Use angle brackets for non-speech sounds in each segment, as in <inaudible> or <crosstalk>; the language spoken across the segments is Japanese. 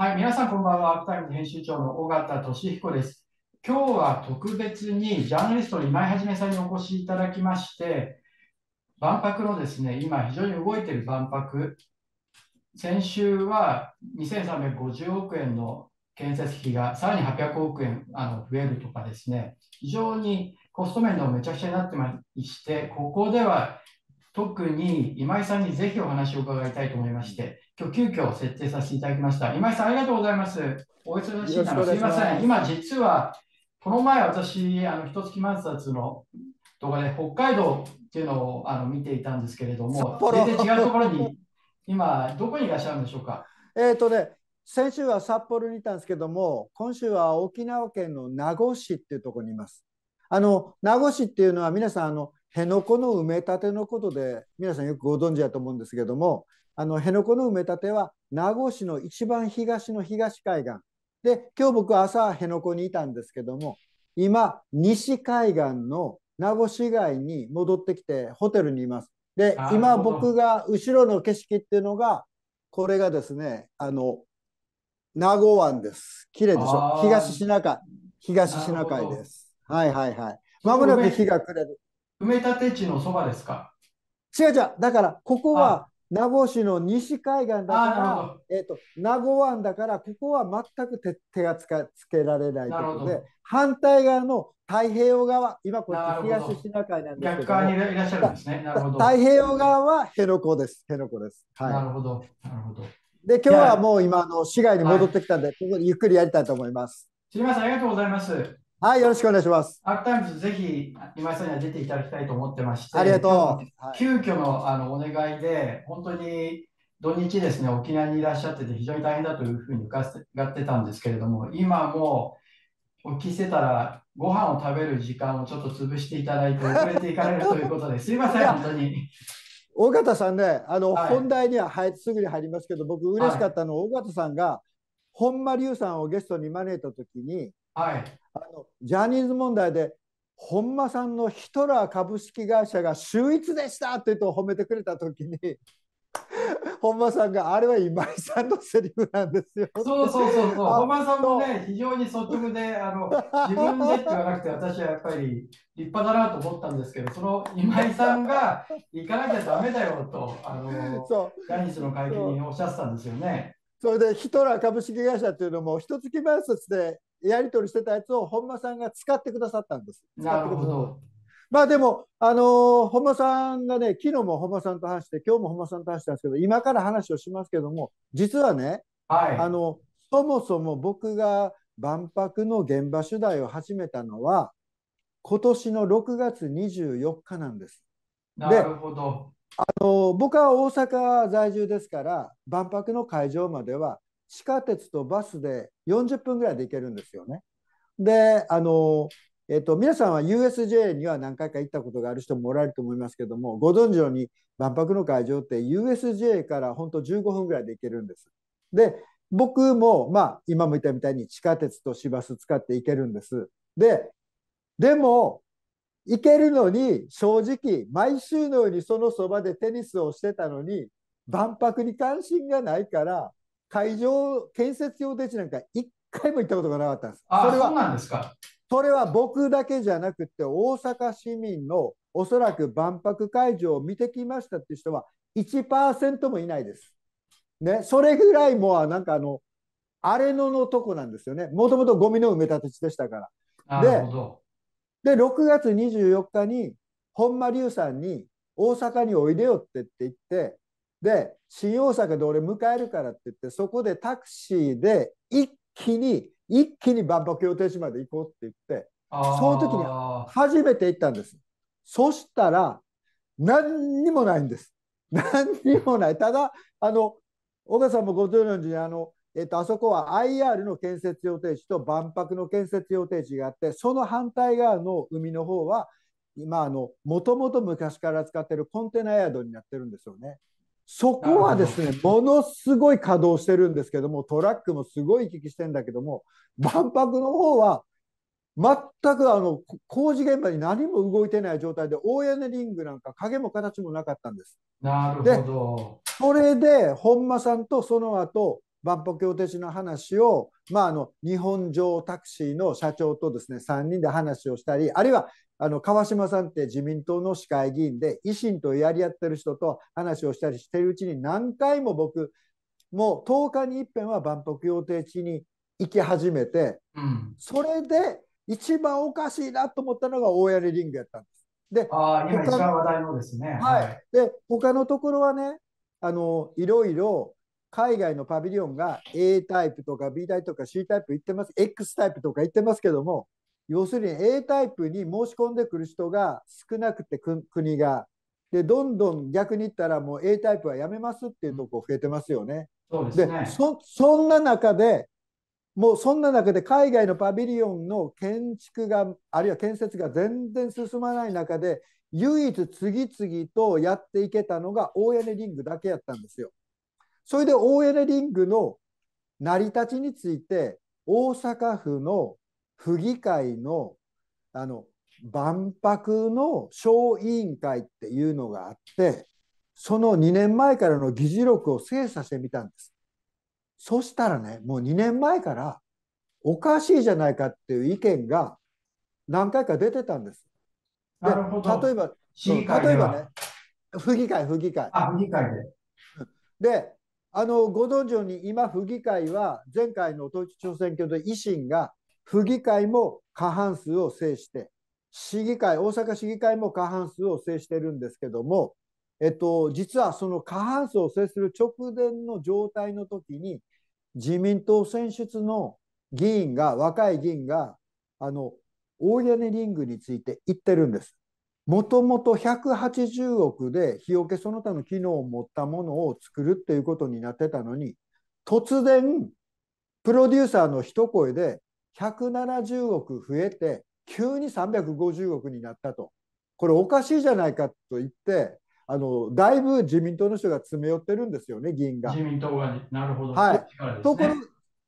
はい、皆さんこんばんは。アークタイム編集長の尾形俊彦です。今日は特別にジャーナリストの今井はじめさんにお越しいただきまして、万博のですね、今非常に動いている万博、先週は2350億円の建設費がさらに800億円あの増えるとかですね、非常にコスト面でもめちゃくちゃになってまして、ここでは特に今井さんにぜひお話を伺いたいと思いまして、今日急遽設定させていただきました。今井さん、ありがとうございます。お忙しい中、すいません。今、実は、この前、私、あの、一月万冊の動画で北海道っていうのをあの見ていたんですけれども、全然違うところに、今、どこにいらっしゃるんでしょうか？えっ、とね、先週は札幌にいたんですけども、今週は沖縄県の名護市っていうところにいます。あの名護市っていうのは皆さんあの辺野古の埋め立てのことで皆さんよくご存知だと思うんですけども、あの辺野古の埋め立ては名護市の一番東の東海岸で、今日僕は朝辺野古にいたんですけども、今西海岸の名護市街に戻ってきてホテルにいます。で今僕が後ろの景色っていうのがこれがですね、あの名護湾です。綺麗でしょ？東シナ海、東シナ海です。はいはいはい。まもなく日が暮れる。埋め立て地のそばですか？違う違う。だから、ここは名護市の西海岸だからえっ、と、名護湾だから、ここは全く手手がつかつけられないということで反対側の太平洋側、今こっち東シナ海なんです逆けども側にいらっしゃるんですね。なるほど。太平洋側は辺野古です。辺野古です。はなるほど。なるほど。い。で、今日はもう今、あの市街に戻ってきたんで、ここでゆっくりやりたいと思います。すみません、ありがとうございます。はい、よろしくお願いします。 Arc Times、ぜひ今井さんには出ていただきたいと思ってまして、ありがとう。急遽のあのお願いで、本当に土日ですね、沖縄にいらっしゃってて、非常に大変だというふうに伺ってたんですけれども、今もうお聞きしてたら、ご飯を食べる時間をちょっと潰していただいて、遅れていかれるということで、<laughs> すいません、本当に。尾形さんね、あの、はい本題には入すぐに入りますけど、僕嬉しかったのは、尾形さんが本間龍さんをゲストに招いたときに、はい。あのジャニーズ問題で本間さんのヒトラー株式会社が秀逸でしたって言うと褒めてくれたときに、<laughs> 本間さんがあれは今井さんのセリフなんですよ。そうそうそうそう、あ本間さんもね、非常に率直で、あの自分でって言わなくて、私はやっぱり立派だなと思ったんですけど、その今井さんが行かなきゃだめだよと、あのそうジャニーズの会見におっしゃってたんですよね。それでヒトラー株式会社っていうのも一月前説でやり取りしてたやつを本間さんが使ってくださったんです。使なるってくださったほど。まあでも、あのー本間さんがね、昨日も本間さんと話して、今日も本間さんと話したんですけど、今から話をしますけども、実はね、はい。あの、そもそも僕が万博の現場取材を始めたのは、今年の6月24日なんです。なるほど。あの僕は大阪在住ですから、万博の会場までは地下鉄とバスで40分ぐらいで行けるんですよね。で、あの、えっと、皆さんは USJ には何回か行ったことがある人もおられると思いますけども、ご存知のように万博の会場って USJ から本当15分ぐらいで行けるんです。で、僕も、まあ、今も言ったみたいに地下鉄と市バス使って行けるんです。で、でも、行けるのに正直毎週のようにそのそばでテニスをしてたのに万博に関心がないから会場建設用電池なんか一回も行ったことがなかったんです。あ、それはなんですか。それは僕だけじゃなくて大阪市民のおそらく万博会場を見てきましたっていう人は1%もいないです。ね、それぐらいもうなんかあの荒れ野のとこなんですよね。もともとゴミの埋め立て地でしたから。なるほど。で、6月24日に本間龍さんに大阪においでよってって言って、で、新大阪で俺迎えるからって言って、そこでタクシーで一気に、一気に万博予定地まで行こうって言って、その時に初めて行ったんです。そしたら、何にもないんです。何にもない。ただ、あの、小川さんもご存知のように、あの、えっと、あそこは IR の建設予定地と万博の建設予定地があって、その反対側の海の方は、今、あの、もともと昔から使ってるコンテナヤードになってるんですよね。そこはですね、ものすごい稼働してるんですけども、トラックもすごい行き来してんだけども、万博の方は、全くあの工事現場に何も動いてない状態で大屋根リングなんか影も形もなかったんです。なるほど。それで本間さんとその後万博協定地の話を、まあ、あの日本上タクシーの社長とですね3人で話をしたりあるいはあの川島さんって自民党の市会議員で維新とやり合ってる人と話をしたりしてるうちに何回も僕もう10日に一遍は万博協定地に行き始めて、うん、それで一番おかしいなと思ったのが大屋根リングやったんです。で、あ今一番話題のですね。はい。で、他のところはね、あの、いろいろ海外のパビリオンが A タイプとか B タイプとか C タイプ言ってます、X タイプとか言ってますけども、要するに A タイプに申し込んでくる人が少なくて国が、で、どんどん逆に言ったらもう A タイプはやめますっていうとこ増えてますよね。そうですね。そそんな中で、もうそんな中で海外のパビリオンの建築が、あるいは建設が全然進まない中で、唯一次々とやっていけたのが大屋根リングだけやったんですよ。それで大屋根リングの成り立ちについて、大阪府の府議会のあの万博の小委員会っていうのがあって、その2年前からの議事録を精査してみたんです。そしたらね、もう2年前からおかしいじゃないかっていう意見が何回か出てたんです。で例えば、例えばね、府議会、府議会。あ、府議会で。で、あのご存知のように今、府議会は前回の統一地方選挙で維新が府議会も過半数を制して、市議会、大阪市議会も過半数を制してるんですけども、えっと、実はその過半数を制する直前の状態の時に、自民党選出の議員が、若い議員が、あの、大屋根リングについて言ってるんです。もともと180億で日よけその他の機能を持ったものを作るっていうことになってたのに、突然、プロデューサーの一声で170億増えて、急に350億になったと。これおかしいじゃないかと言って、あのだいぶ自民党の人が詰め寄ってるんですよね、議員が。自民党が、なるほど。はい、ね、ところ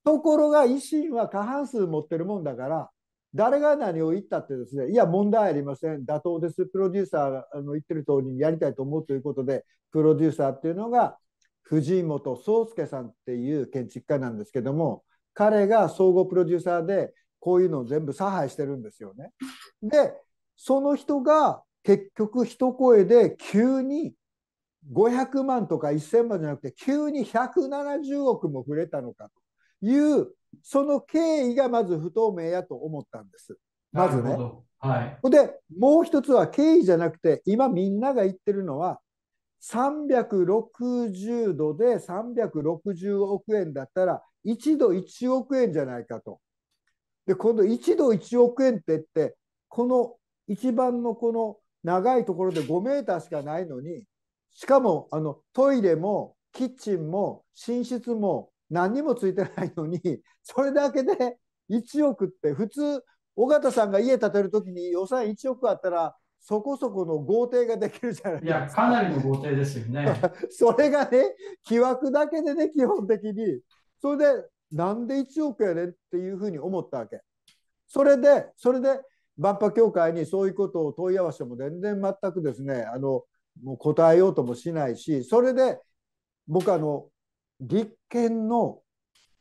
ところが維新は過半数持ってるもんだから、誰が何を言ったってですね、いや、問題ありません、妥当です、プロデューサーの言ってる通りにやりたいと思うということで、プロデューサーっていうのが、藤本壮介さんっていう建築家なんですけども、彼が総合プロデューサーで、こういうのを全部差配してるんですよね。で、その人が結局一声で急に500万とか1000万じゃなくて急に170億も触れたのかというその経緯がまず不透明やと思ったんです。まずね。はい、でもう一つは経緯じゃなくて今みんなが言ってるのは360度で360億円だったら1度1億円じゃないかと。で今度1度1億円って言ってこの一番のこの長いところで5メーターしかないのにしかもあのトイレもキッチンも寝室も何にもついてないのにそれだけで1億って普通尾形さんが家建てる時に予算1億あったらそこそこの豪邸ができるじゃないですか。いや、かなりの豪邸ですよね。<laughs> それがね、木枠だけでね、基本的に。それで、なんで1億やねんっていうふうに思ったわけ。それで、それで、万博協会にそういうことを問い合わせても全然全くですねあのもう答えようともしないしそれで僕あの立憲の、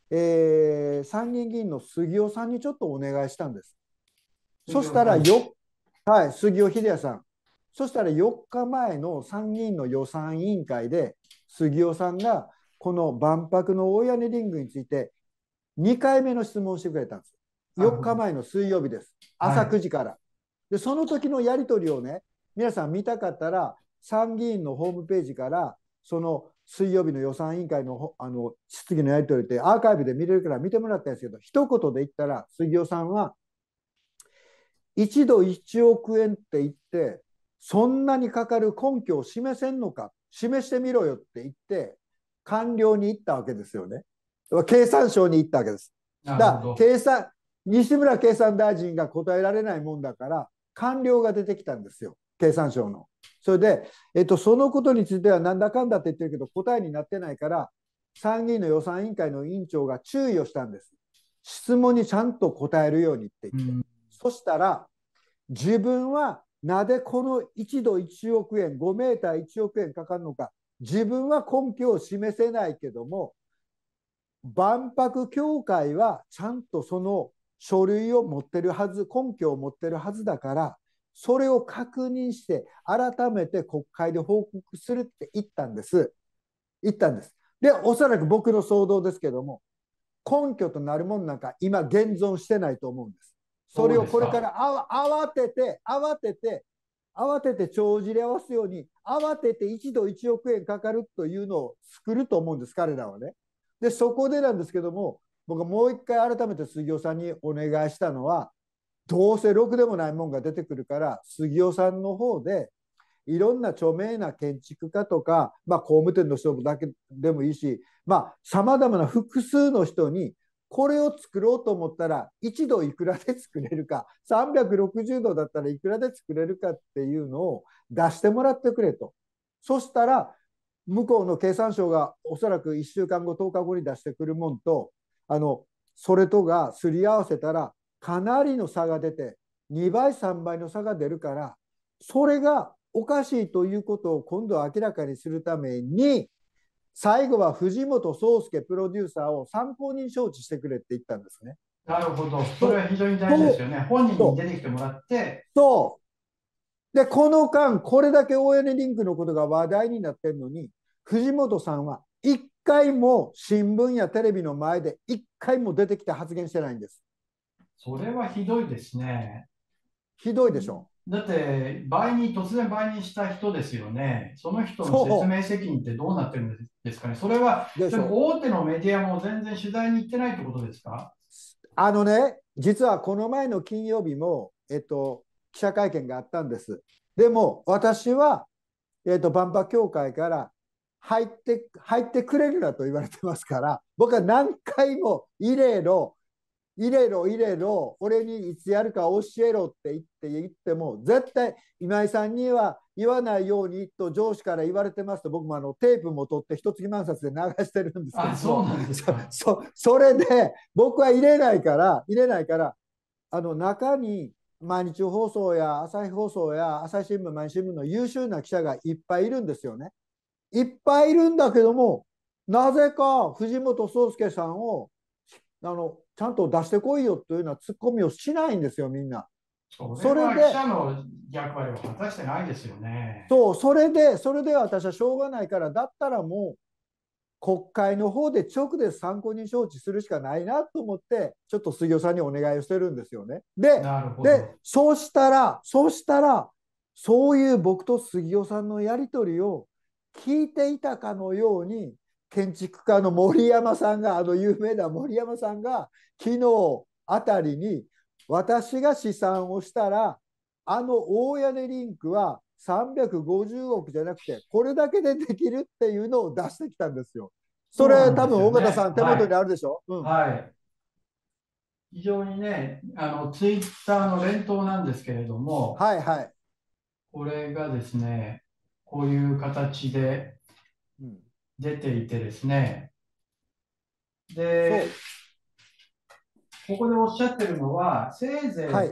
えー、参議院議員の杉尾さんにちょっとお願いしたんです。そしたらよ、はい、杉尾秀哉さん。そしたら4日前の参議院の予算委員会で杉尾さんがこの万博の大屋根リングについて2回目の質問をしてくれたんです。4日前の水曜日です。朝9時から。はい、で、その時のやり取りをね、皆さん見たかったら、参議院のホームページから、その水曜日の予算委員会のあの質疑のやり取りってアーカイブで見れるから見てもらったんですけど、一言で言ったら、杉尾さんは、一度1億円って言って、そんなにかかる根拠を示せんのか、示してみろよって言って、官僚に行ったわけですよね。経産省に行ったわけです。だ計算西村経産大臣が答えられないもんだから官僚が出てきたんですよ経産省の。それで、えっと、そのことについてはなんだかんだって言ってるけど答えになってないから参議院の予算委員会の委員長が注意をしたんです。質問にちゃんと答えるようにって言って。うん、そしたら自分はなぜこの1度1億円5メーター1億円かかるのか自分は根拠を示せないけども万博協会はちゃんとその書類を持ってるはず、根拠を持ってるはずだから、それを確認して、改めて国会で報告するって言ったんです。言ったんです。で、おそらく僕の想像ですけども、根拠となるものなんか今現存してないと思うんです。それをこれから慌てて、慌てて、慌てて帳尻合わすように、慌てて一度1億円かかるというのを作ると思うんです、彼らはね。で、そこでなんですけども、僕はもう一回改めて杉尾さんにお願いしたのは、どうせろくでもないもんが出てくるから、杉尾さんの方で、いろんな著名な建築家とか、まあ、工務店の人だけでもいいし、まあ、さまざまな複数の人に、これを作ろうと思ったら、1度いくらで作れるか、360度だったらいくらで作れるかっていうのを出してもらってくれと。そしたら、向こうの経産省がおそらく1週間後、10日後に出してくるもんと、あのそれとがすり合わせたら、かなりの差が出て、2倍、3倍の差が出るから、それがおかしいということを今度明らかにするために、最後は藤本壮介プロデューサーを参考人招致してくれって言ったんですね。なるほど。それは非常に大事ですよね。本人に出てきてもらって。そう。で、この間、これだけ大屋根リンクのことが話題になってるのに、藤本さんは一回も新聞やテレビの前で一回も出てきて発言してないんです。それはひどいですね。ひどいでしょ。だって、倍に、突然倍にした人ですよね。その人の説明責任ってどうなってるんですかね。それは、大手のメディアも全然取材に行ってないってことですか？あのね、実はこの前の金曜日も、えっと、記者会見があったんです。でも、私は、えっと、万博協会から入って入ってくれるなと言われてますから、僕は何回も異例の入れろ入れろ俺にいつやるか教えろって言って言っても絶対今井さんには言わないようにと上司から言われてますと僕もあのテープも取って一月万冊で流してるんですけどそうなんですかそそれで僕は入れないから入れないからあの中に毎日放送や朝日放送や朝日新聞毎日新聞の優秀な記者がいっぱいいるんですよね。いっぱいいるんだけどもなぜか藤本壮介さんをあのちゃんと出してこいよというようなツッコミをしないんですよ、みんな。それで記者の役割を果たしてないですよね。そう、それで、それで私はしょうがないから、だったらもう国会の方で直で参考人招致するしかないなと思って、ちょっと杉尾さんにお願いをしてるんですよね。で、でそうしたら、そうしたら、そういう僕と杉尾さんのやり取りを聞いていたかのように、建築家の森山さんがあの有名な森山さんが昨日あたりに私が試算をしたらあの大屋根リンクは350億じゃなくてこれだけでできるっていうのを出してきたんですよ。それ、ね、多分尾形さん手元にあるでしょ、はい、うん。はい、非常にねあのツイッターの連投なんですけれども、はいはい、これがですねこういう形で出ていてですね、で、ここでおっしゃってるのは、せいぜい、はい、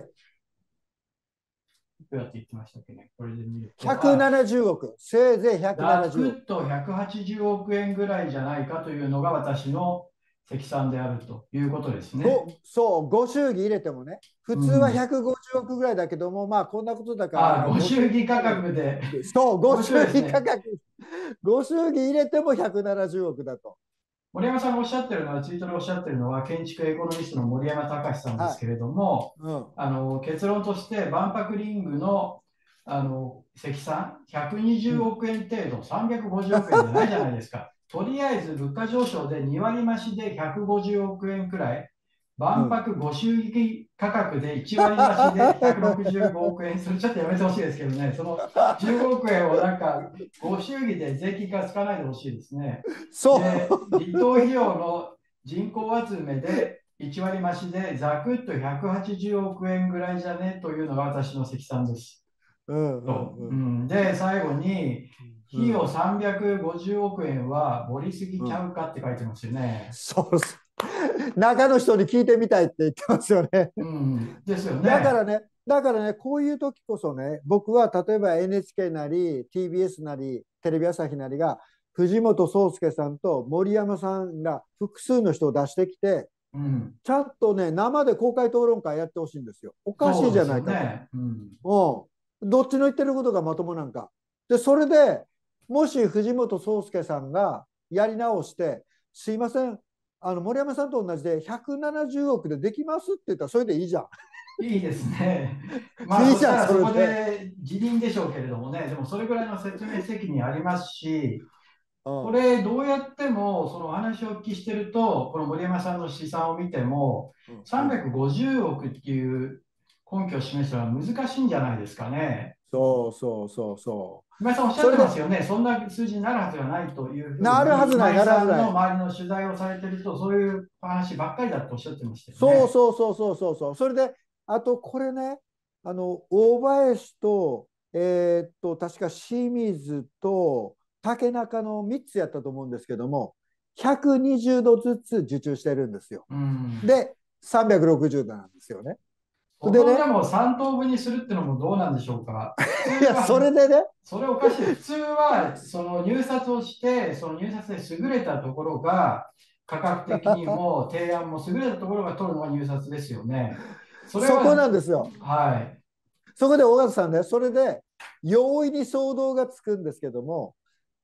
いくらって言ってましたっけね、これで見ると。170億、せいぜい170億。ざと180億円ぐらいじゃないかというのが私の積算であるということですね。そう、ご祝儀入れてもね、普通は150億ぐらいだけども、うん、まあこんなことだから。あご祝儀価格で。そう、ご祝儀価格。<laughs> ご祝儀入れても170億だと。森山さんがおっしゃってるのは、ツイートでおっしゃってるのは、建築エコノミストの森山隆さんですけれども、はいうん、あの結論として、万博リングのあの積算、120億円程度、350億円じゃないじゃないですか。とりあえず物価上昇で2割増しで150億円くらい、万博ご祝儀価格で1割増しで165億円、それちょっとやめてほしいですけどね、その15億円をなんかご祝儀で税金がつかないでほしいですね。そう。で離島費用の人口集めで1割増しでざくっと180億円ぐらいじゃね？というのが私の積算です。うんうんうん、で、最後に、費用350億円は盛りすぎちゃうかって書いてますよね。うん、そう <laughs> 中の人に聞いてみたいって言ってますよね。うん、ですよね。だからね、だからね、こういう時こそね、僕は例えば NHK なり、TBS なり、テレビ朝日なりが、藤本壮介さんと森山さんが複数の人を出してきて、うん、ちゃんとね、生で公開討論会やってほしいんですよ。おかしいじゃないかと。ねうん、うん、どっちの言ってることがまともなんか。で、それでもし藤本壮介さんがやり直して、すいません、あの森山さんと同じで170億でできますって言ったらそれでいいじゃん。いいですね。<laughs> まあ、いいじゃんそこで辞任でしょうけれどもね、でもそれぐらいの説明責任ありますし、これ、どうやっても、そのお話をお聞きしてると、この森山さんの試算を見ても、350億っていう根拠を示すのは難しいんじゃないですかね。そうそうそうそう。今井さんおっしゃってますよね、そんな数字になるはずがないというふうに、なるはずない、なるはずない。の周りの取材をされてると、そういう話ばっかりだとおっしゃってましたよね。そうそうそうそうそうそう。それで、あとこれね、あの大林と、えー、っと、確か清水と竹中の3つやったと思うんですけども、120度ずつ受注してるんですよ。うん、で、360度なんですよね。でね、でも3等分にするってのもどうなんでしょうか。<laughs> いや、それでね。それおかしい。普通は、その入札をして、その入札で優れたところが、価格的にも提案も優れたところが取るのが入札ですよね。そそこなんですよ。はい。そこで尾形さんね、それで容易に騒動がつくんですけども、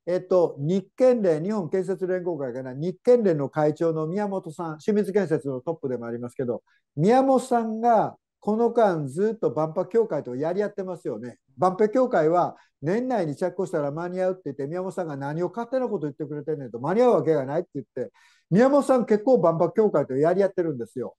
えっと、日建連、日本建設連合会かな、日建連の会長の宮本さん、清水建設のトップでもありますけど、宮本さんがこの間ずっと万博協会とやり合ってますよね。万博協会は年内に着工したら間に合うって言って、宮本さんが何を勝手なこと言ってくれてんねんと、間に合うわけがないって言って、宮本さん結構万博協会とやり合ってるんですよ。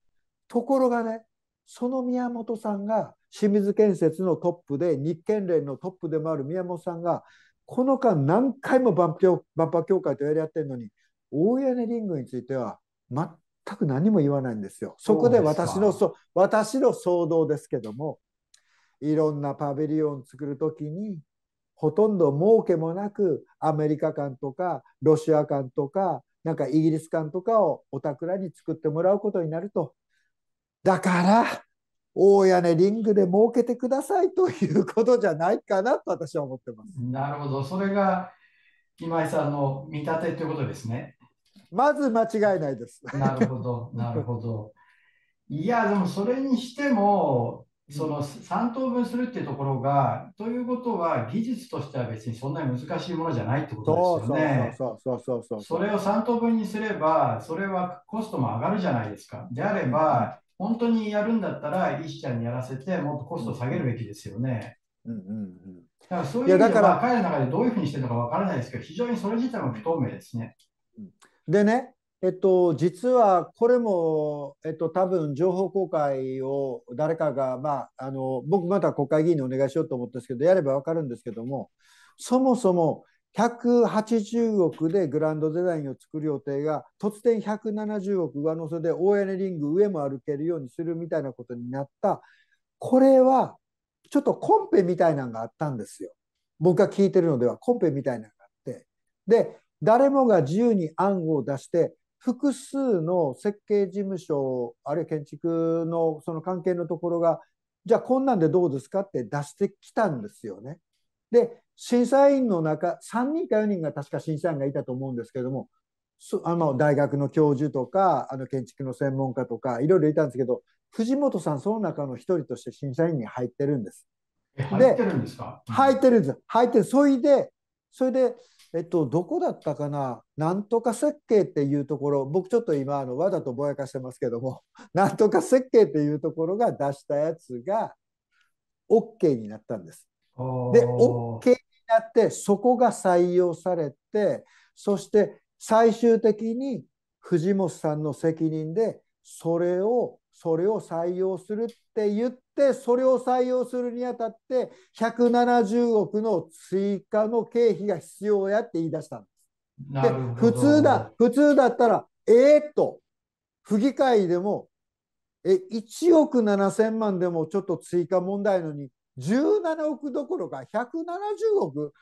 ところがね、その宮本さんが清水建設のトップで、日建連のトップでもある宮本さんが、この間何回も万博協会とやり合ってるのに、大屋根リングについては全く何も言わないんですよ。そこで私のそ私の騒動ですけどもいろんなパビリオン作る時にほとんど儲けもなくアメリカ館とかロシア館とかなんかイギリス館とかをお宅に作ってもらうことになるとだから大屋根リングで儲けてくださいということじゃないかなと私は思ってます。なるほどそれが今井さんの見立てということですね。まず間違いないです。なるほど、なるほど。いや、でもそれにしても、その3等分するっていうところが、ということは、技術としては別にそんなに難しいものじゃないってことですよね。そうそうそうそうそれを3等分にすれば、それはコストも上がるじゃないですか。であれば、本当にやるんだったら、医師ちゃんにやらせて、もっとコストを下げるべきですよね。うんうんうん、だからそういう意味では、彼の中でどういうふうにしてるのかわからないですけど、非常にそれ自体も不透明ですね。うんでね、えっと、実はこれも、えっと、多分情報公開を誰かが、まあ、あの僕また国会議員にお願いしようと思ったんですけどやれば分かるんですけどもそもそも180億でグランドデザインを作る予定が突然170億上乗せで大屋根リング上も歩けるようにするみたいなことになったこれはちょっとコンペみたいなのがあったんですよ。僕が聞いてるのではコンペみたいなのがあってで誰もが自由に案を出して複数の設計事務所あるいは建築のその関係のところがじゃあこんなんでどうですかって出してきたんですよね。で審査員の中3人か4人が確か審査員がいたと思うんですけどもあの大学の教授とかあの建築の専門家とかいろいろいたんですけど藤本さんその中の一人として審査員に入ってるんです。入ってるんですか？入ってるんです。入ってる。それでそれでえっと、どこだったかな、なんとか設計っていうところ、僕ちょっと今、あのわざとぼやかしてますけども、<laughs> なんとか設計っていうところが出したやつが OK になったんです。で、OK になって、そこが採用されて、そして最終的に藤本さんの責任で、それをそれを採用するって言ってそれを採用するにあたって170億の追加の経費が必要やって言い出したんです。で普通だ普通だったらえー、っと府議会でもえ1億7000万でもちょっと追加問題のに17億どころか170億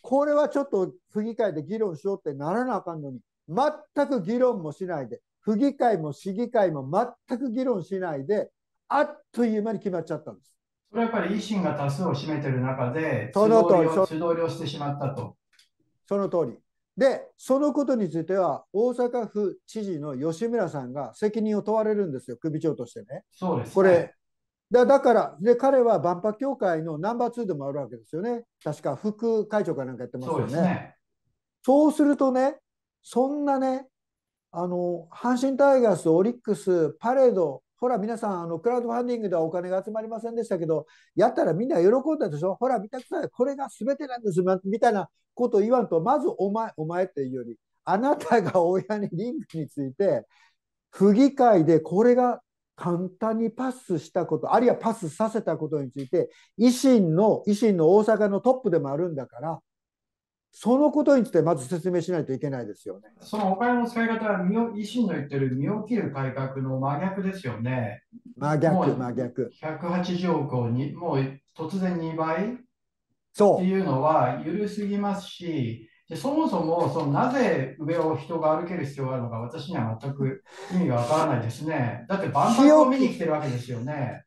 これはちょっと府議会で議論しようってならなあかんのに全く議論もしないで府議会も市議会も全く議論しないで、あっという間に決まっちゃったんです。それはやっぱり維新が多数を占めている中で、その通り素通りをしてしまったと。その通り。で、そのことについては、大阪府知事の吉村さんが責任を問われるんですよ、首長としてね。そうです、ね、これだだからで、彼は万博協会のナンバー2でもあるわけですよね。確か副会長かなんかやってますよね。そうねそうするとね、そんなね、あの阪神タイガース、オリックス、パレード、ほら、皆さん、あのクラウドファンディングではお金が集まりませんでしたけど、やったらみんな喜んだでしょ、ほら、見たくさい、これが全てなんです。みたいなことを言わんと、まずお前、お前っていうより、あなたが親にリンクについて、府議会でこれが簡単にパスしたこと、あるいはパスさせたことについて、維新の、維新の大阪のトップでもあるんだから、そのことについてまず説明しないといけないですよね。そのお金の使い方は、維新の言ってる身を切る改革の真逆ですよね。真逆、真逆。180億をにもう突然2倍？っていうのは緩すぎますし、でそもそもそのなぜ上を人が歩ける必要があるのか私には全く意味がわからないですね。だって万博を見に来てるわけですよね。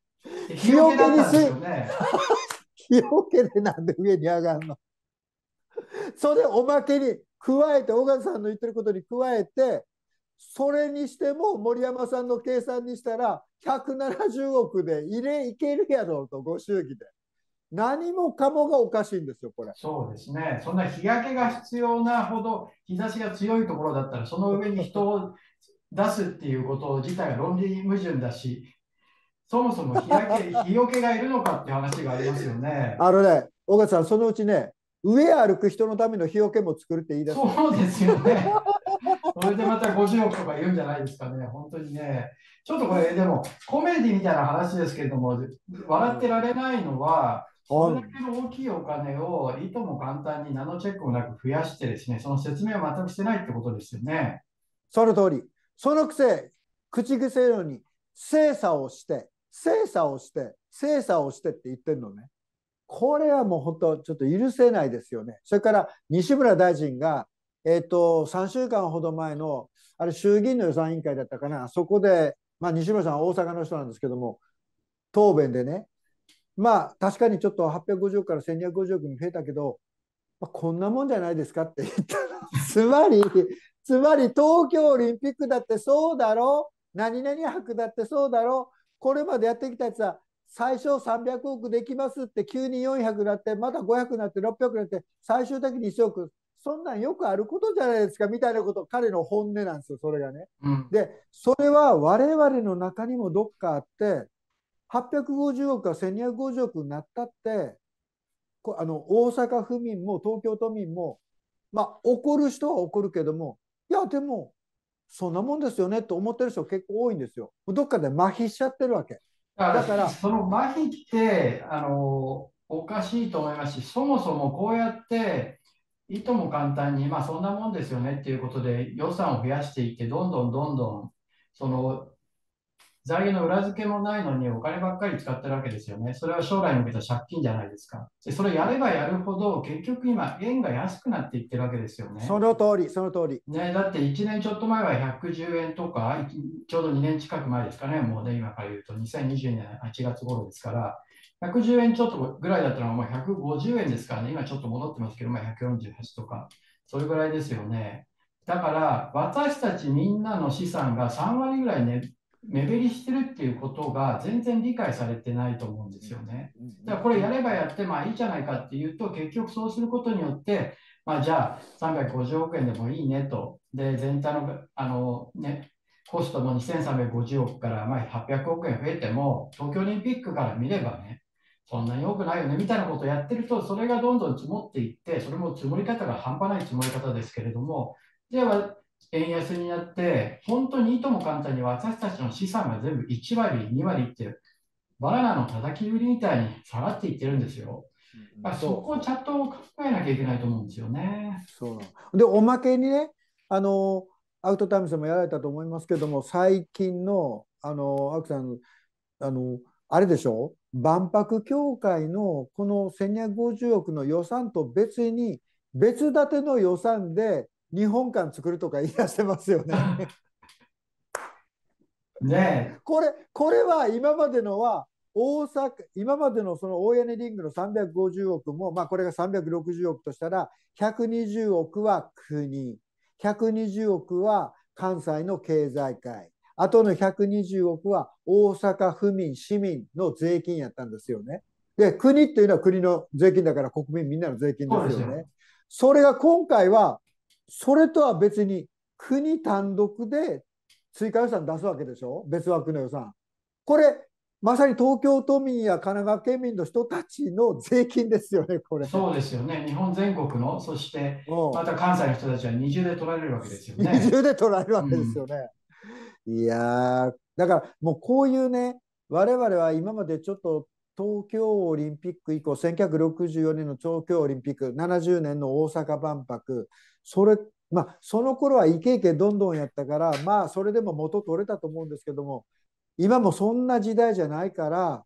日よけだったんですよね。<laughs> 日よけでなんで上に上がるの？それおまけに加えて小川さんの言ってることに加えてそれにしても森山さんの計算にしたら170億で入れいけるやろうとご祝儀で。何もかもがおかしいんですよ、これ。そうですね。そんな日焼けが必要なほど日差しが強いところだったら、その上に人を出すっていうこと自体が論理矛盾だし、そもそも日焼け、日よけがいるのかって話がありますよね。あのね、小川さん、そのうちね、上歩く人のための日よけも作るっていいですそうですよね。<laughs> それでまた50億とか言うんじゃないですかね、本当にね。ちょっとこれ、でもコメディみたいな話ですけれども、笑ってられないのは、それだけの大きいお金をいとも簡単にナノチェックもなく増やしてですね、その説明を全くしてないってことですよね。その通り。そのくせ、口癖のように精査をして、精査をして、精査をしてって言ってるのね。これはもう本当、ちょっと許せないですよね。それから西村大臣が、え、ー、と、3週間ほど前の、あれ、衆議院の予算委員会だったかな、そこで、まあ、西村さんは大阪の人なんですけども、答弁でね、まあ確かにちょっと850億から1250億に増えたけど、まあ、こんなもんじゃないですかって言ったら <laughs> つまりつまり東京オリンピックだってそうだろ？う何々博だってそうだろ？うこれまでやってきたやつは最初300億できますって急に400になってまた500になって600になって最終的に1億そんなんよくあることじゃないですかみたいなこと彼の本音なんですよそれがね。うん、でそれは我々の中にもどっかあって850億か1250億になったってあの大阪府民も東京都民もまあ怒る人は怒るけどもいやでもそんなもんですよねと思ってる人結構多いんですよ。どっかで麻痺しちゃってるわけ。だからその麻痺ってあのおかしいと思いますしそもそもこうやっていとも簡単に、まあ、そんなもんですよねっていうことで予算を増やしていってどんどんどんどんその財源の裏付けもないのにお金ばっかり使ってるわけですよね。それは将来に向けた借金じゃないですか。でそれやればやるほど、結局今、円が安くなっていってるわけですよね。その通り、その通り。ね、だって1年ちょっと前は110円とか、ちょうど2年近く前ですかね、もうね、今から言うと2020年8月頃ですから、110円ちょっとぐらいだったのがもう150円ですからね、今ちょっと戻ってますけど、まあ、148とか、それぐらいですよね。だから、私たちみんなの資産が3割ぐらいね、目減りしてるっていうことが全然理解されてないと思うんですよね。だからこれやればやってまあいいじゃないかっていうと結局そうすることによって、まあ、じゃあ350億円でもいいねと。で全体のあの、ね、コストも2350億からまあ800億円増えても東京オリンピックから見ればねそんなに多くないよねみたいなことをやってるとそれがどんどん積もっていってそれも積もり方が半端ない積もり方ですけれどもでは円安になって、本当にいとも簡単に私たちの資産が全部1割、2割って、バナナの叩き売りみたいに下がっていってるんですよ。うん、そこをちゃんと考えなきゃいけないと思うんですよね。そうで、おまけにね、あの、 Arc Times もやられたと思いますけども、最近の、あの、アクさん、あの、あれでしょ？万博協会のこの1250億の予算と別に別立ての予算で日本館作るとか言い出してますよね。<laughs> ねこれこれは今までのは大阪、今までのその大屋根リングの350億も、まあ、これが360億としたら、120億は国、120億は関西の経済界、あとの120億は大阪府民、市民の税金やったんですよね。で、国っていうのは国の税金だから国民みんなの税金ですよね。それが今回は、それとは別に国単独で追加予算出すわけでしょ？別枠の予算。これ、まさに東京都民や神奈川県民の人たちの税金ですよね、これ。そうですよね。日本全国の、そしてまた関西の人たちは二重で取られるわけですよね。<laughs> 二重で取られるわけですよね。うん、いやだからもうこういうね、我々は今までちょっと東京オリンピック以降、1964年の東京オリンピック、70年の大阪万博、それ、まあ、その頃はイケイケどんどんやったから、まあ、それでも元取れたと思うんですけども、今もそんな時代じゃないから、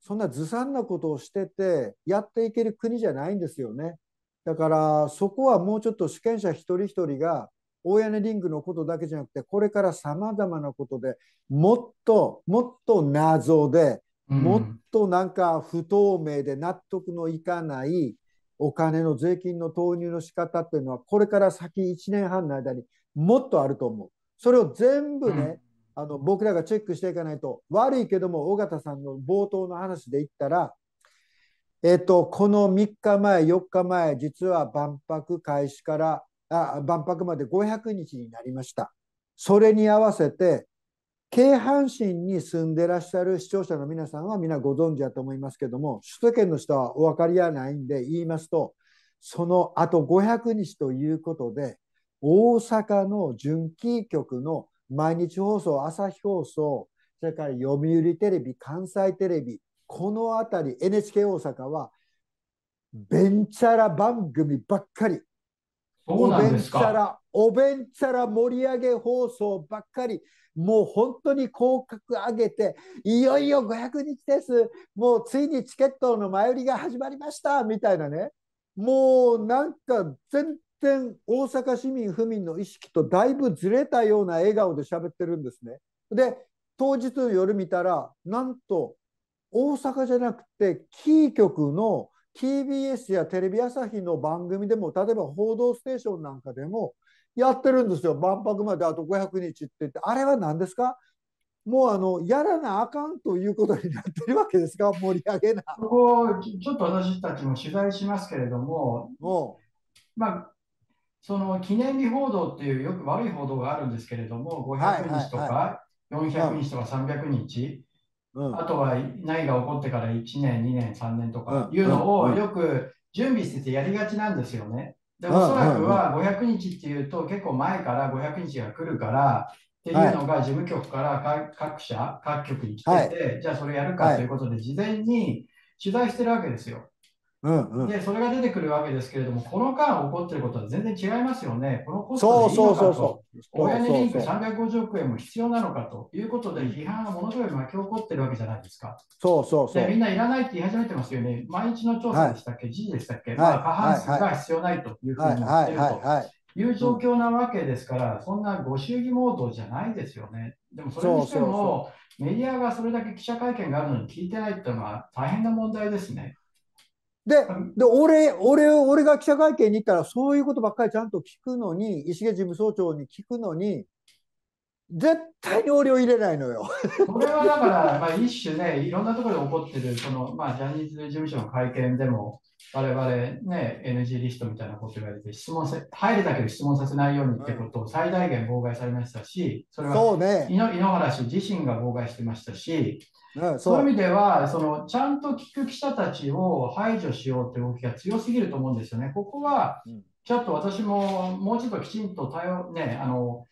そんなずさんなことをしてて、やっていける国じゃないんですよね。だから、そこはもうちょっと主権者一人一人が、大屋根リングのことだけじゃなくて、これからさまざまなことでもっともっと謎で、もっとなんか不透明で納得のいかないお金の税金の投入の仕方っていうのは、これから先1年半の間にもっとあると思う。それを全部ね、あの僕らがチェックしていかないと悪いけども尾形さんの冒頭の話で言ったら、えっと、この3日前4日前実は万博開始からあ万博まで500日になりましたそれに合わせて京阪神に住んでらっしゃる視聴者の皆さんは皆ご存知だと思いますけども首都圏の人はお分かりはないんで言いますとそのあと500日ということで大阪の準キー局の毎日放送、朝日放送、それから読売テレビ、関西テレビ、この辺り、NHK 大阪は、ベンチャラ番組ばっかり。おべんちゃら、おべんちゃら盛り上げ放送ばっかり。もう本当に広角上げて、いよいよ500日です。もうついにチケットの前売りが始まりましたみたいなね。もうなんか全然大阪市民府民の意識とだいぶずれたような笑顔で喋ってるんですね。で当日の夜見たらなんと大阪じゃなくてキー局の TBS やテレビ朝日の番組でも例えば「報道ステーション」なんかでもやってるんですよ。万博まであと500日って言って。あれは何ですか？もうあのやらなあかんということになってるわけですか？盛り上げな。ここちょっと私たちも取材しますけれども、まあ、その記念日報道っていうよく悪い報道があるんですけれども、500日とか400日とか300日、あとは何が起こってから1年、2年、3年とかいうのをよく準備しててやりがちなんですよね。で、おそらくは500日っていうと結構前から500日が来るからっていうのが事務局から各社、各局に来てて、じゃあそれやるかということで事前に取材してるわけですよ。うんうん、で、それが出てくるわけですけれども、この間起こっていることは全然違いますよね。このコストでいいのかと、親値リンク350億円も必要なのかということで、批判がものすごい巻き起こってるわけじゃないですか。そうそうそう。で、みんないらないって言い始めてますよね。毎日の調査でしたっけ、はい、時でしたっけ、はい、まあ、過半数が必要ないというふうに言ってるという状況なわけですから、そんなご祝儀モードじゃないですよね。でもそれにしても、メディアがそれだけ記者会見があるのに聞いてないっていうのは大変な問題ですね。で、で俺、俺、俺が記者会見に行ったら、そういうことばっかりちゃんと聞くのに、石毛事務総長に聞くのに、絶対に俺を入れないのよ。これはだから、まあ、一種ね、いろんなところで起こってる、その、まあ、ジャニーズ事務所の会見でも、我々ね、NG リストみたいなこと言われて、質問せ、入るだけで質問させないようにってことを最大限妨害されましたし、それは、ね、井ノ原氏自身が妨害してましたし、そういう意味ではその、ちゃんと聞く記者たちを排除しようという動きが強すぎると思うんですよね。ここは、ちょっと私ももうちょっときちんと対応、ね、あの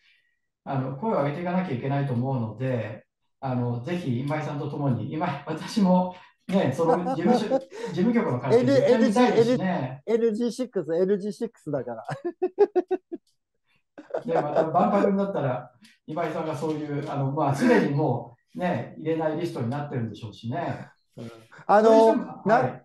あの声を上げていかなきゃいけないと思うので、あのぜひ今井さんとともに、今私も、ね、その事務所 <laughs> 事務局の会見で見たいですね。LG6、LG6 だから。で、<laughs> また万博になったら、今井さんがそういう、あのまあ、すでにもう、ね、入れないリストになってるんでしょうしね。あの、な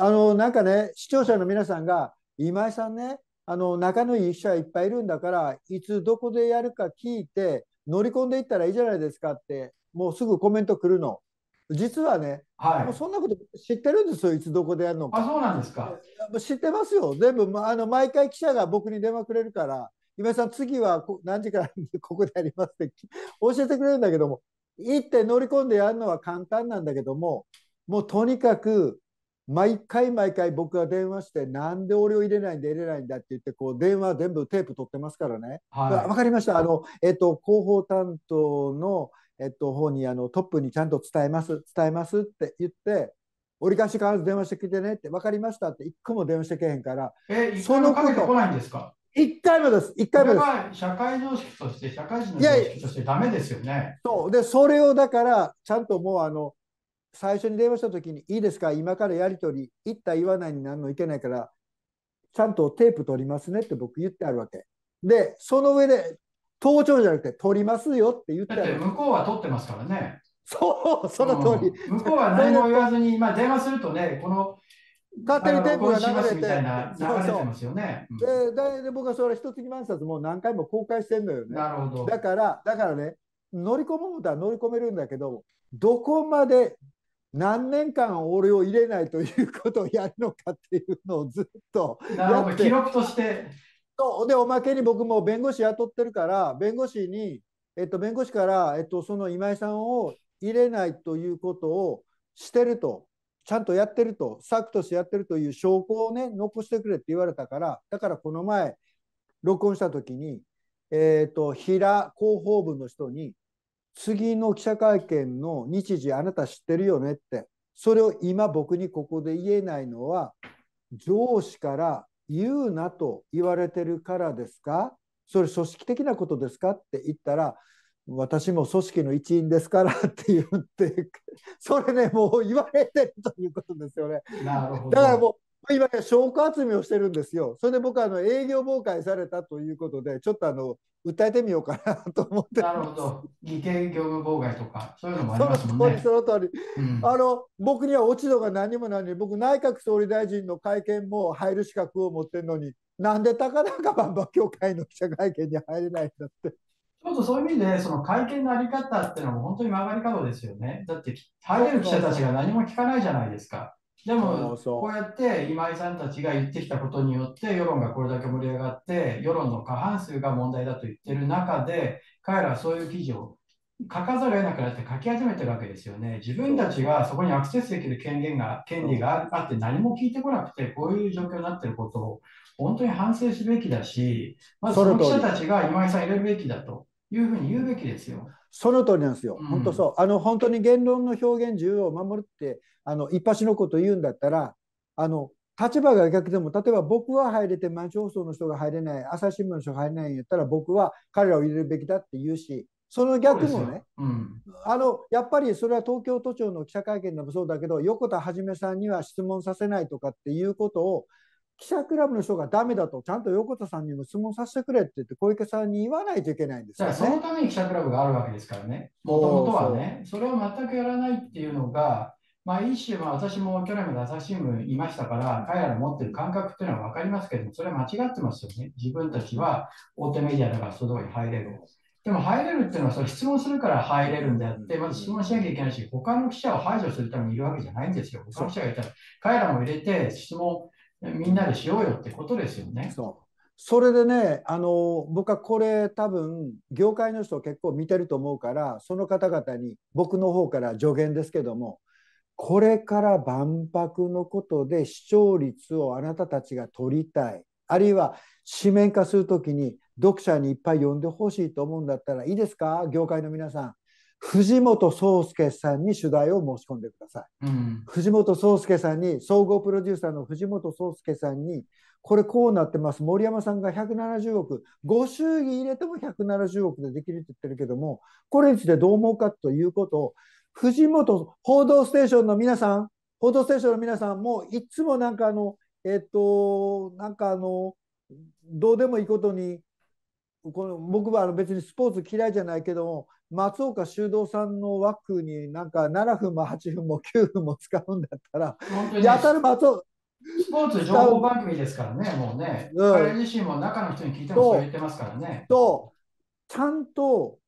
あのなんかね、視聴者の皆さんが、今井さんね、あの仲のいい記者いっぱいいるんだから、いつどこでやるか聞いて、乗り込んでいったらいいじゃないですかって、もうすぐコメント来るの。実はね、はい。もうそんなこと知ってるんですよ、いつどこでやるのか。あ、そうなんですか。知ってますよ、全部、まあの毎回記者が僕に電話くれるから、今井さん、次はこ何時から <laughs> ここでやりますって教えてくれるんだけども、行って乗り込んでやるのは簡単なんだけども、もうとにかく、毎回毎回僕が電話して、なんで俺を入れないんだ、入れないんだって言って、こう電話全部テープ取ってますからね。わはわかりました。あの、えっと、広報担当の、えっと、方に、あの、トップにちゃんと伝えます、伝えますって言って、折り返し必ず電話してきてねって、わかりましたって、一個も電話してけへんから、い。え、一そのこと回もかけてこないんですか？一回もです、一回もです。は社会常識として、社会人の常識としてダメですよね。そう。で、それをだから、ちゃんともう、あの、最初に電話したときに、いいですか、今からやり取り、言った言わないになんのいけないから、ちゃんとテープ取りますねって僕言ってあるわけ。で、その上で、盗聴じゃなくて、取りますよって言ってだってある。向こうは取ってますからね。そう、その通り。うん向こうは何も言わずに、まあ電話するとね、この、勝手にテープが流れて流れてますよね。うんででで僕はそれ一月万冊もう何回も公開してんのよね。なるほど。だから、だからね、乗り込むことは乗り込めるんだけど、どこまで何年間俺を入れないということをやるのかっていうのをずっと。やって。記録として、そう。で、おまけに僕も弁護士雇ってるから、弁護士に、えっと、弁護士から、えっと、その今井さんを入れないということをしてると、ちゃんとやってると、策としてやってるという証拠をね、残してくれって言われたから、だからこの前、録音したときに、えっと、平広報部の人に、次の記者会見の日時あなた知ってるよねって、それを今僕にここで言えないのは、上司から言うなと言われてるからですか？それ組織的なことですかって言ったら、私も組織の一員ですからって言って、それね、もう言われてるということですよね。だからもう、今ね、証拠集めをしてるんですよ。それで僕はあの営業妨害されたということで、ちょっとあの訴えてみようかなと思って。なるほど。偽計業務妨害とか、そういうのもありますもん通り、ね。その通り。うんあの僕には落ち度が何もないのに、僕、内閣総理大臣の会見も入る資格を持ってるのに、なんで高中万博協会の記者会見に入れないんだって。ちょっとそういう意味で、その会見のあり方っていうのも本当に曲がり角ですよね。だって、入れる記者たちが何も聞かないじゃないですか。でそもこうやって今井さんたちが言ってきたことによって、世論がこれだけ盛り上がって、世論の過半数が問題だと言ってる中で、彼らはそういう記事を書かざるを得なくなって書き始めてるわけですよね。自分たちがそこにアクセスできる権限が、権利があって何も聞いてこなくて、こういう状況になっていることを本当に反省すべきだし、まずその記者たちが今井さん入れるべきだというふうに言うべきですよ。その通りなんですよ。うん本当そう。あの本当に言論の表現自由を守るって、あの一発のこと言うんだったら、あの立場が逆でも、例えば僕は入れて、毎日放送の人が入れない、朝日新聞の人が入れないんやったら、僕は彼らを入れるべきだって言うし、その逆もねそうん。あのやっぱりそれは東京都庁の記者会見でもそうだけど、横田一さんには質問させないとかっていうことを、記者クラブの人がダメだと、ちゃんと横田さんにも質問させてくれって言って、小池さんに言わないといけないんですよだからそのね。ために記者クラブがあるわけですからね。もともとはね、それを全くやらないっていうのが、まあ一種、まあ私も去年まで朝日新聞いましたから、彼らの持ってる感覚っていうのは分かりますけども、それは間違ってますよね。自分たちは大手メディアだからそのとこに入れる。でも入れるっていうのは、それ質問するから入れるんであって、まず質問しなきゃいけないし、他の記者を排除するためにいるわけじゃないんですよ。他の記者がいたら、彼らも入れて質問みんなでしようよってことですよね。そう。それでね、あの僕はこれ多分業界の人結構見てると思うからその方々に僕の方から助言ですけどもこれから万博のことで視聴率をあなたたちが取りたい。あるいは紙面化するときに読者にいっぱい読んでほしいと思うんだったらいいですか？業界の皆さん。藤本壮介さんに取材を申し込んでください。うん。藤本壮介さんに、総合プロデューサーの藤本壮介さんに、これこうなってます、森山さんが170億、ご祝儀入れても170億でできるって言ってるけども、これについてどう思うかということを、藤本、報道ステーションの皆さん、報道ステーションの皆さんも、いつもなんかあの、えっと、なんかあの、どうでもいいことに、この僕はあの別にスポーツ嫌いじゃないけども、松岡修造さんの枠になんか7分も8分も9分も使うんだったら、本当にねやたら松岡、スポーツ情報番組ですからね、もうね。うん彼自身も中の人に聞いてもそう言ってますからね。と、ちゃんと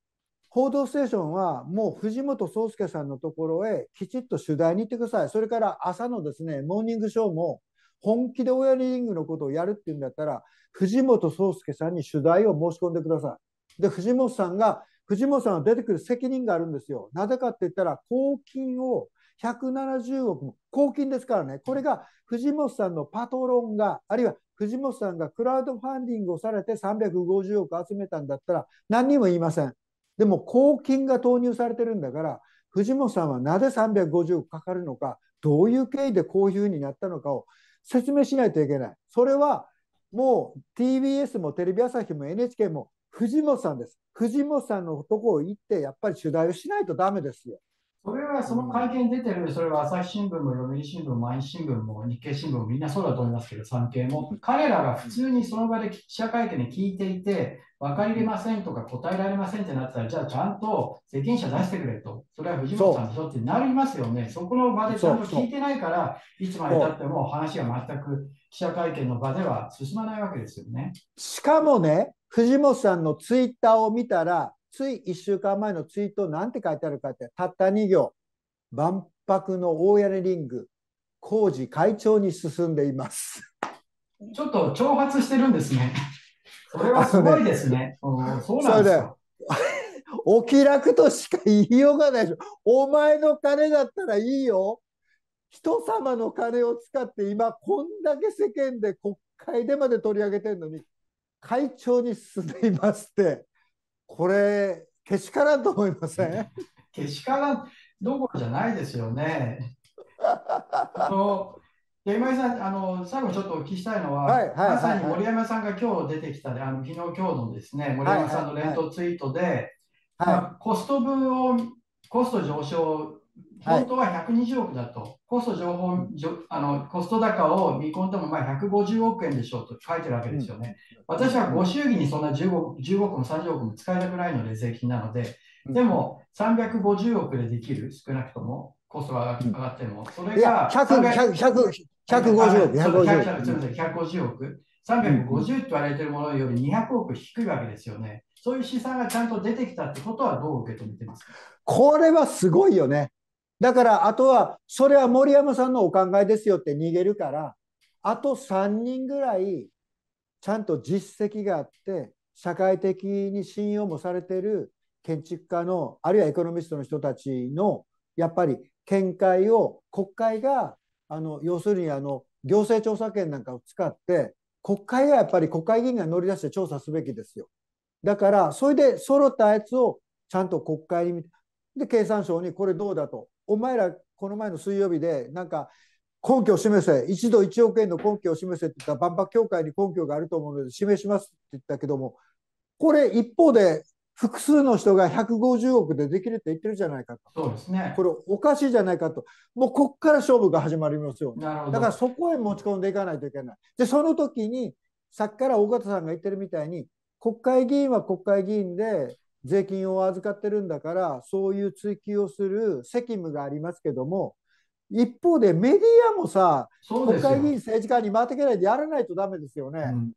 報道ステーションはもう藤本壮介さんのところへきちっと取材に行ってください。それから朝のですね、モーニングショーも本気で親リングのことをやるっていうんだったら、藤本壮介さんに取材を申し込んでください。で、藤本さんが、藤本さんは出てくる責任があるんですよ。なぜかって言ったら、公金を170億も、公金ですからね、これが藤本さんのパトロンが、あるいは藤本さんがクラウドファンディングをされて350億集めたんだったら、何にも言いません。でも公金が投入されてるんだから、藤本さんはなぜ350億かかるのか、どういう経緯でこういうふうになったのかを説明しないといけない。それはもう TBS もテレビ朝日も NHK も藤本さんです。藤本さんのところ行ってやっぱり取材をしないとダメですよ。それはその会見出てる、それは朝日新聞も読売新聞も毎日新聞も日経新聞もみんなそうだと思いますけど、産経も、彼らが普通にその場で記者会見で聞いていて、分かりませんとか答えられませんってなったら、じゃあちゃんと責任者出してくれと、それは藤本さんでしょってなりますよね。そこの場でちゃんと聞いてないから、いつまでたっても話が全く記者会見の場では進まないわけですよね。しかもね、藤本さんのツイッターを見たら、つい1週間前のツイートなんて書いてあるかって、たった2行。万博の大屋根リング、工事会長に進んでいます。ちょっと挑発してるんですね。それはすごいですね。そうなんですか。<laughs> お気楽としか言いようがないでしょ。お前の金だったらいいよ。人様の金を使って今こんだけ世間で国会でまで取り上げてるのに会長に進んでいますってこれけしからんと思いません？けしからんどころじゃないですよね。あの今井さんあの、最後ちょっとお聞きしたいのは、はいはい、まさに森山さんが今日出てきた、あの昨日、今日のですね、森山さんの連投ツイートで、はいはい、まあ、コスト分を、コスト上昇、本当は120億だと、コスト情報あの、コスト高を見込んでもまあ150億円でしょうと書いてるわけですよね。うん、私はご祝儀にそんな 15, 15億も30億も使いたくないので、税金なので、でも350億でできる、少なくとも、コストが上がっても、それが150億、150億。350って言われてるものより200億低いわけですよね。そういう試算がちゃんと出てきたってことはどう受け止めてますか？これはすごいよね。だからあとは、それは森山さんのお考えですよって逃げるから、あと3人ぐらいちゃんと実績があって、社会的に信用もされてる建築家のあるいはエコノミストの人たちのやっぱり見解を国会があの要するにあの行政調査権なんかを使って国会がやっぱり国会議員が乗り出して調査すべきですよ。だからそれで揃ったやつをちゃんと国会に見てで経産省にこれどうだとお前らこの前の水曜日でなんか根拠を示せ一度1億円の根拠を示せって言ったら万博協会に根拠があると思うので示しますって言ったけどもこれ一方で複数の人が150億でできるって言ってるじゃないかと。そうですね。これおかしいじゃないかと。もうこっから勝負が始まりますよ。だからそこへ持ち込んでいかないといけない。で、その時に、さっきから大方さんが言ってるみたいに、国会議員は国会議員で税金を預かってるんだから、そういう追及をする責務がありますけども、一方でメディアもさ、国会議員、政治家に回っていけないでやらないとダメですよね。うん。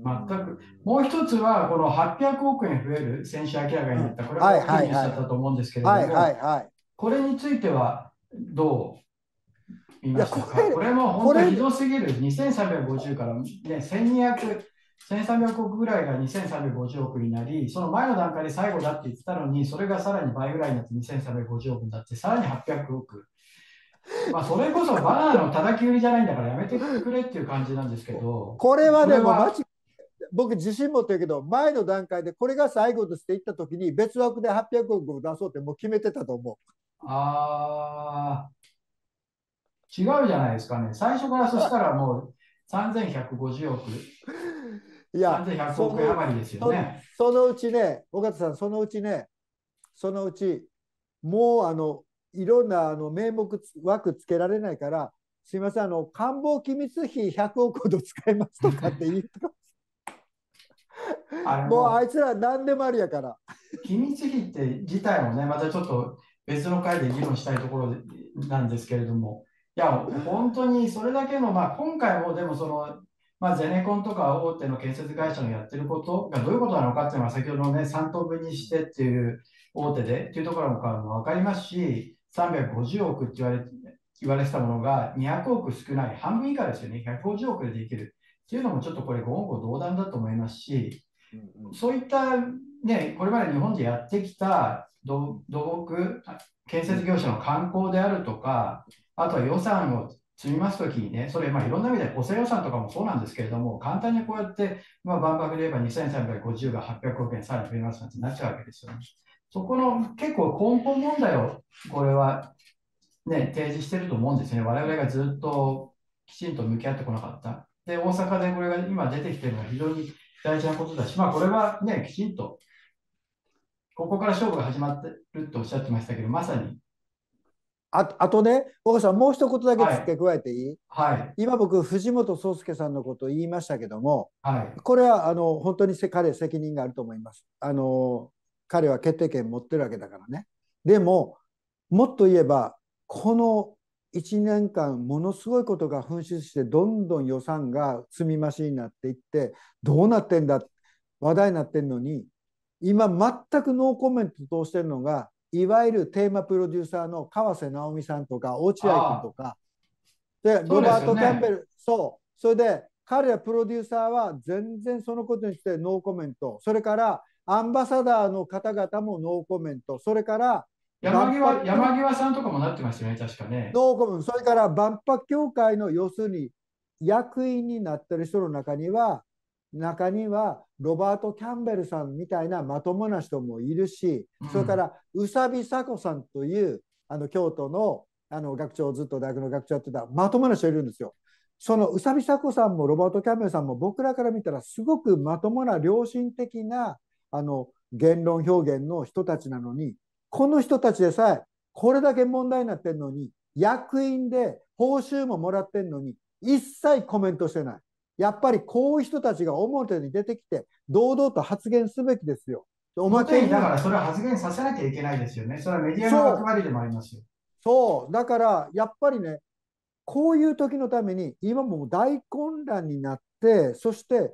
全く。もう一つは、この800億円増える、先週明らかになった、これは大きいニュースだったと思うんですけれども、これについてはどう見ましたか？これも本当にひどすぎる、2350から、ね、1200、1300億ぐらいが2350億になり、その前の段階で最後だって言ってたのに、それがさらに倍ぐらいになって2350億になって、さらに800億。まあそれこそバナナの叩き売りじゃないんだからやめてくれっていう感じなんですけど。これはでも間違僕自信持ってるけど前の段階でこれが最後ですって言った時に別枠で800億を出そうってもう決めてたと思う。ああ違うじゃないですかね。最初からそしたらもう3150億。いや、3100億円余りですよねそ。そのうちね、尾形さん、そのうちね、そのうち、もうあのいろんなあの名目枠つけられないから、すみません、あの官房機密費100億ほど使いますとかって言うともうあいつら何でもありやから。機密費って自体もね、またちょっと別の回で議論したいところなんですけれども、いや、本当にそれだけの、まあ、今回もでもその、まあ、ゼネコンとか大手の建設会社のやってることがどういうことなのかっていうのは、先ほどのね、3等分にしてっていう大手でっていうところも分かりますし、350億って言われ言われてたものが200億少ない、半分以下ですよね、150億でできる。っていうのもちょっとこれ、言語道断だと思いますし、そういった、ね、これまで日本でやってきた土木、建設業者の観光であるとか、あとは予算を積みますときにね、それ、まあ、いろんな意味で補正予算とかもそうなんですけれども、簡単にこうやって、まあ、万博で言えば2350が800億円さらに増えますなんてなっちゃうわけですよね。そこの結構根本問題を、これはね、提示してると思うんですね。我々がずっときちんと向き合ってこなかった。で、大阪でこれが今出てきてるのは非常に大事なことだし、まあ、これはね、きちんと、ここから勝負が始まってるとおっしゃってましたけど、まさに。ああとね、岡さん、もう一言だけ付け加えていい、はい、今僕、藤本壮介さんのことを言いましたけども、はい、これはあの本当に彼、責任があると思います。あの彼は決定権持ってるわけだからね。でも、もっと言えば、この1年間ものすごいことが噴出してどんどん予算が積み増しになっていってどうなってんだ話題になってんのに今全くノーコメント通してるのがいわゆるテーマプロデューサーの川瀬直美さんとか落合君とか。でロバート・キャンベルそう。それで彼らプロデューサーは全然そのことにしてノーコメント。それからアンバサダーの方々もノーコメント。それから山際山際さんとかもなってましたよね、確かね。どうそれから万博協会の要するに役員になってる人の中には、中にはロバート・キャンベルさんみたいなまともな人もいるし、それから宇佐美佐子さんというあの京都のあの学長、ずっと大学の学長やってたまともな人いるんですよ。その宇佐美佐子さんもロバート・キャンベルさんも僕らから見たらすごくまともな良心的なあの言論表現の人たちなのにこの人たちでさえこれだけ問題になってるのに役員で報酬ももらってるのに一切コメントしてない。やっぱりこういう人たちが表に出てきて堂々と発言すべきですよ。おまけにだからそれは発言させなきゃいけないですよね。それはメディアの役割でもありますよ。そうだからやっぱりねこういう時のために今も大混乱になってそして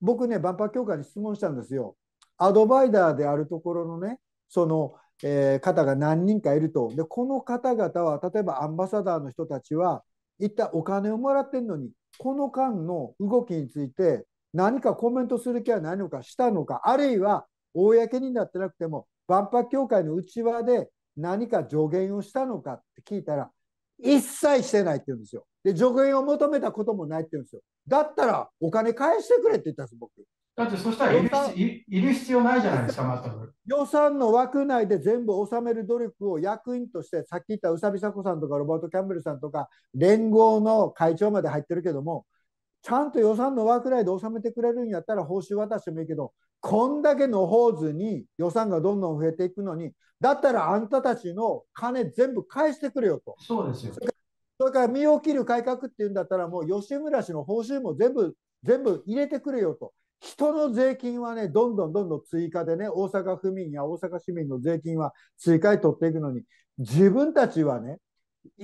僕ね万博協会に質問したんですよ。アドバイザーであるところのねそのえー、方が何人かいると。で、この方々は、例えばアンバサダーの人たちは、一体お金をもらってるのに、この間の動きについて何かコメントする気はないのか、したのか、あるいは公になってなくても、万博協会の内輪で何か助言をしたのかって聞いたら、一切してないって言うんですよ。で、助言を求めたこともないって言うんですよ。だったらお金返してくれって言ったんです、僕。だってそしたらいるいる必要ないじゃないですか、全く。予算の枠内で全部収める努力を役員として、さっき言った宇佐美佐子さんとかロバート・キャンベルさんとか、連合の会長まで入ってるけども、ちゃんと予算の枠内で収めてくれるんやったら報酬渡してもいいけど、こんだけの法図に予算がどんどん増えていくのに、だったらあんたたちの金全部返してくれよと。そうですよ。それから身を切る改革っていうんだったら、もう吉村氏の報酬も全部全部入れてくれよと。人の税金はね、どんどんどんどん追加でね、大阪府民や大阪市民の税金は追加に取っていくのに、自分たちはね、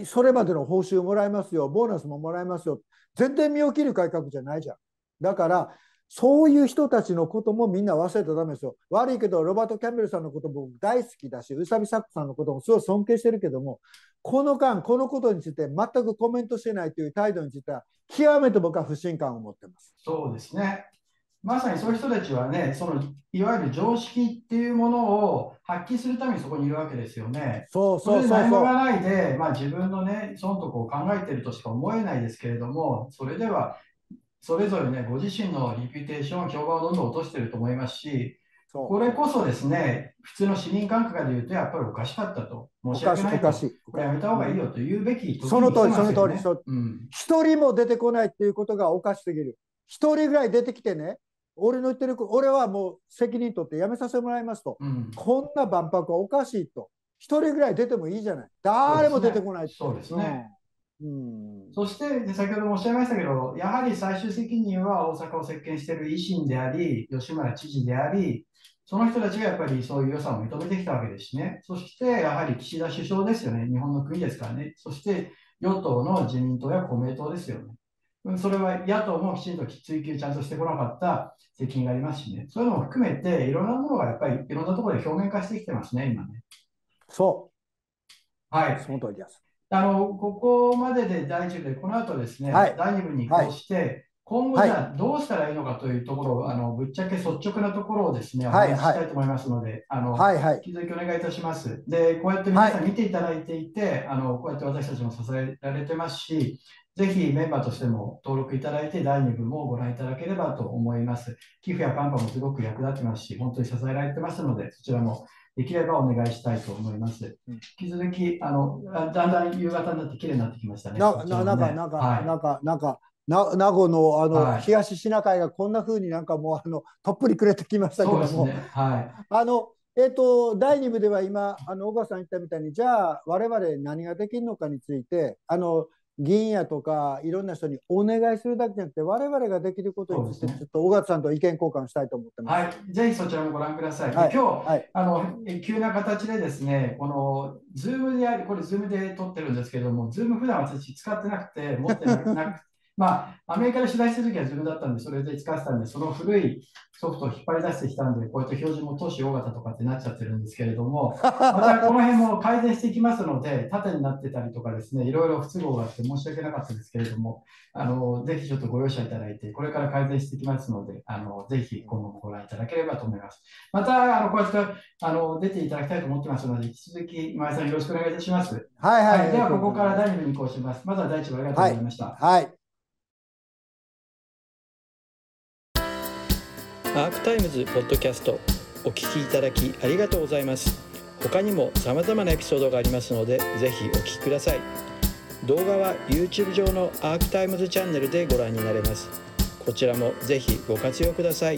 それまでの報酬もらえますよ、ボーナスももらえますよ、全然身を切る改革じゃないじゃん。だから、そういう人たちのこともみんな忘れたらダメですよ。悪いけど、ロバート・キャンベルさんのことも大好きだし、宇佐美咲子さんのこともすごい尊敬してるけども、この間、このことについて全くコメントしてないという態度については、極めて僕は不信感を持ってます。そうですね。まさにそういう人たちはね、そのいわゆる常識っていうものを発揮するためにそこにいるわけですよね。そうそうそうそう。何もがないで、まあ、自分のね、損得を考えてるとしか思えないですけれども、それではそれぞれね、ご自身の reputation、評判をどんどん落としてると思いますし、これこそですね、普通の市民感覚で言うと、やっぱりおかしかったと、申し訳ないと、これやめた方がいいよと言うべき、ね、その通り、その通り、一、うん、人も出てこないっていうことがおかしすぎる。一人ぐらい出てきてね、俺の言ってる俺はもう責任取ってやめさせてもらいますと、うん、こんな万博はおかしいと。一人ぐらい出てもいいじゃない。誰も出てこないそうですね、うん、そして先ほどもおっしゃいましたけどやはり最終責任は大阪を席巻している維新であり吉村知事でありその人たちがやっぱりそういう予算を認めてきたわけですしね。そしてやはり岸田首相ですよね。日本の国ですからね。そして与党の自民党や公明党ですよねそれは野党もきちんと追及ちゃんとしてこなかった責任がありますしね、そういうのも含めて、いろんなものがやっぱりいろんなところで表面化してきてますね、今ね。そう。はい。その通りです。あの、ここまでで第1部で、この後ですね、はい、第2部に移行して、今後じゃあどうしたらいいのかというところを、あのぶっちゃけ率直なところをですね、お話ししたいと思いますので、あの、はいはい、引き続きお願いいたします。で、こうやって皆さん見ていただいていて、あのこうやって私たちも支えられてますし、ぜひメンバーとしても登録いただいて、第2部もご覧いただければと思います。寄付やカンパもすごく役立ってますし、本当に支えられてますので、そちらもできればお願いしたいと思います。引き続き、あのだんだん夕方になって綺麗になってきましたね。な、な、なんか、なんか、はい、なんか、なんか、な名護のあの、はい、東シナ海がこんなふうになんかもうあのとっぷりくれてきましたけども、ねはい、あのえーと、第2部では今あの小川さん言ったみたいにじゃあ我々何ができるのかについてあの議員やとかいろんな人にお願いするだけじゃなくて我々ができることについてちょっと尾形さんと意見交換したいと思ってます。はい、ぜひそちらもご覧ください。はい、今日、はい、あの急な形でですね、この Zoom でこれ Zoom で撮ってるんですけども、 Zoom 普段私使ってなくて持ってなくまあ、アメリカで取材するときは Zoom だったんで、それで使ってたんで、その古いソフトを引っ張り出してきたんで、こうやって表示も投資大型とかってなっちゃってるんですけれども、<laughs> またこの辺も改善していきますので、縦になってたりとかですね、いろいろ不都合があって申し訳なかったですけれども、あのぜひちょっとご容赦いただいて、これから改善していきますので、あのぜひ今後もご覧いただければと思います。また、あのこうやってあの出ていただきたいと思ってますので、引き続き今井さんよろしくお願いいたします。はいはい、はい、では、ここから第2部に移行します。まずは第1部ありがとうございました。はい、はいークタイムズポッドキャストお聴きいただきありがとうございます。他にも様々なエピソードがありますのでぜひお聴きください。動画は YouTube 上のアークタイムズチャンネルでご覧になれます。こちらもぜひご活用ください。